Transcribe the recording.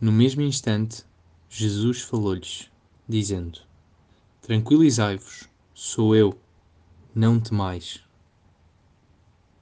No mesmo instante, Jesus falou-lhes, dizendo: Tranquilizai-vos, sou eu, não temais.